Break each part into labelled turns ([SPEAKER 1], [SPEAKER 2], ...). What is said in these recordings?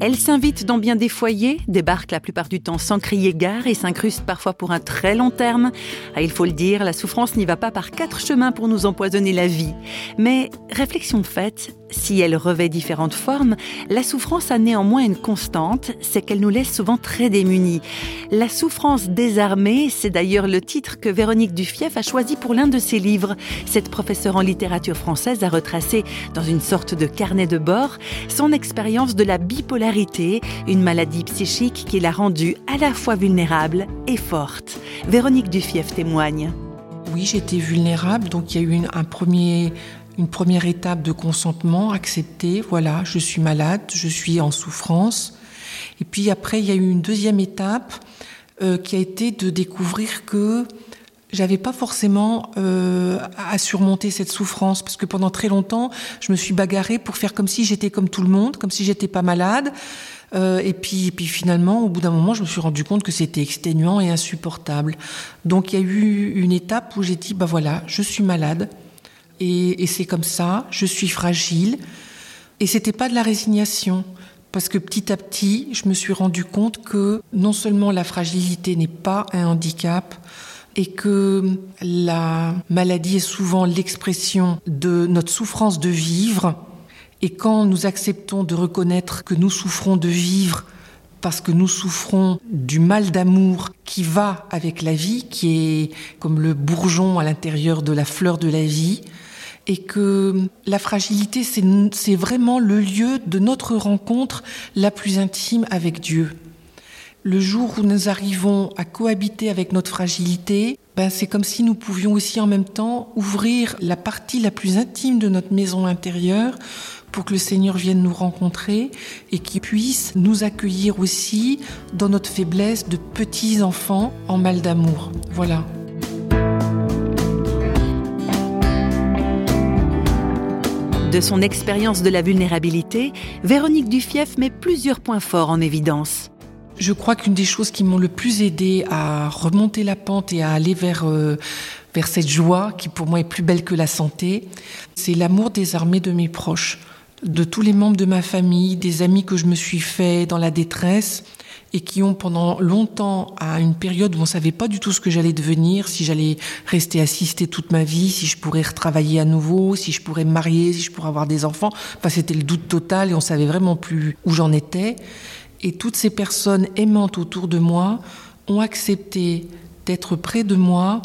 [SPEAKER 1] Elle s'invite dans bien des foyers, débarque la plupart du temps sans crier gare et s'incruste parfois pour un très long terme. Ah, il faut le dire, la souffrance n'y va pas par quatre chemins pour nous empoisonner la vie. Mais réflexion faite, si elle revêt différentes formes, la souffrance a néanmoins une constante, c'est qu'elle nous laisse souvent très démunis. La souffrance désarmée, c'est d'ailleurs le titre que Véronique Dufief a choisi pour l'un de ses livres. Cette professeure en littérature française a retracé, dans une sorte de carnet de bord, son expérience de la bipolarité, une maladie psychique qui l'a rendue à la fois vulnérable et forte. Véronique Dufief témoigne.
[SPEAKER 2] Oui, j'étais vulnérable, donc il y a eu un premier une première étape de consentement, accepter, voilà, je suis malade, je suis en souffrance. Et puis après, il y a eu une deuxième étape euh, qui a été de découvrir que j'avais pas forcément euh, à surmonter cette souffrance parce que pendant très longtemps, je me suis bagarrée pour faire comme si j'étais comme tout le monde, comme si j'étais pas malade. Euh, et puis, puis finalement, au bout d'un moment, je me suis rendu compte que c'était exténuant et insupportable. Donc il y a eu une étape où j'ai dit, bah voilà, je suis malade. Et, c'est comme ça, je suis fragile. Et c'était pas de la résignation. Parce que petit à petit, je me suis rendu compte que non seulement la fragilité n'est pas un handicap, et que la maladie est souvent l'expression de notre souffrance de vivre. Et quand nous acceptons de reconnaître que nous souffrons de vivre parce que nous souffrons du mal d'amour qui va avec la vie, qui est comme le bourgeon à l'intérieur de la fleur de la vie, et que la fragilité, c'est vraiment le lieu de notre rencontre la plus intime avec Dieu. Le jour où nous arrivons à cohabiter avec notre fragilité, ben c'est comme si nous pouvions aussi en même temps ouvrir la partie la plus intime de notre maison intérieure pour que le Seigneur vienne nous rencontrer et qu'il puisse nous accueillir aussi dans notre faiblesse de petits enfants en mal d'amour. Voilà.
[SPEAKER 1] De son expérience de la vulnérabilité, Véronique Dufief met plusieurs points forts en évidence.
[SPEAKER 2] Je crois qu'une des choses qui m'ont le plus aidé à remonter la pente et à aller vers, euh, vers cette joie qui pour moi est plus belle que la santé, c'est l'amour des armées de mes proches, de tous les membres de ma famille, des amis que je me suis fait dans la détresse et qui ont pendant longtemps, à une période où on ne savait pas du tout ce que j'allais devenir, si j'allais rester assistée toute ma vie, si je pourrais retravailler à nouveau, si je pourrais me marier, si je pourrais avoir des enfants. Enfin, c'était le doute total et on savait vraiment plus où j'en étais. Et toutes ces personnes aimantes autour de moi ont accepté d'être près de moi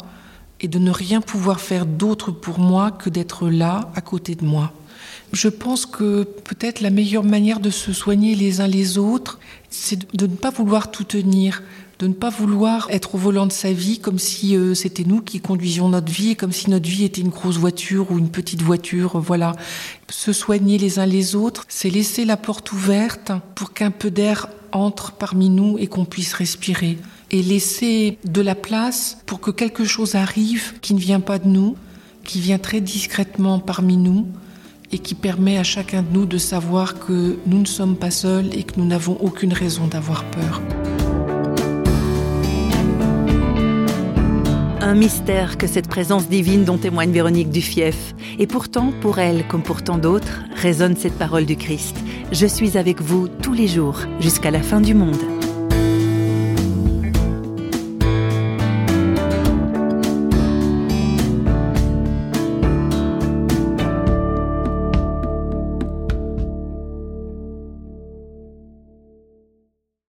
[SPEAKER 2] et de ne rien pouvoir faire d'autre pour moi que d'être là, à côté de moi. Je pense que peut-être la meilleure manière de se soigner les uns les autres, c'est de ne pas vouloir tout tenir, de ne pas vouloir être au volant de sa vie comme si euh, c'était nous qui conduisions notre vie comme si notre vie était une grosse voiture ou une petite voiture. Voilà. Se soigner les uns les autres, c'est laisser la porte ouverte pour qu'un peu d'air entre parmi nous et qu'on puisse respirer. Et laisser de la place pour que quelque chose arrive qui ne vient pas de nous, qui vient très discrètement parmi nous et qui permet à chacun de nous de savoir que nous ne sommes pas seuls et que nous n'avons aucune raison d'avoir peur.
[SPEAKER 1] Un mystère que cette présence divine dont témoigne Véronique Dufief. Et pourtant, pour elle, comme pour tant d'autres, résonne cette parole du Christ. Je suis avec vous tous les jours jusqu'à la fin du monde.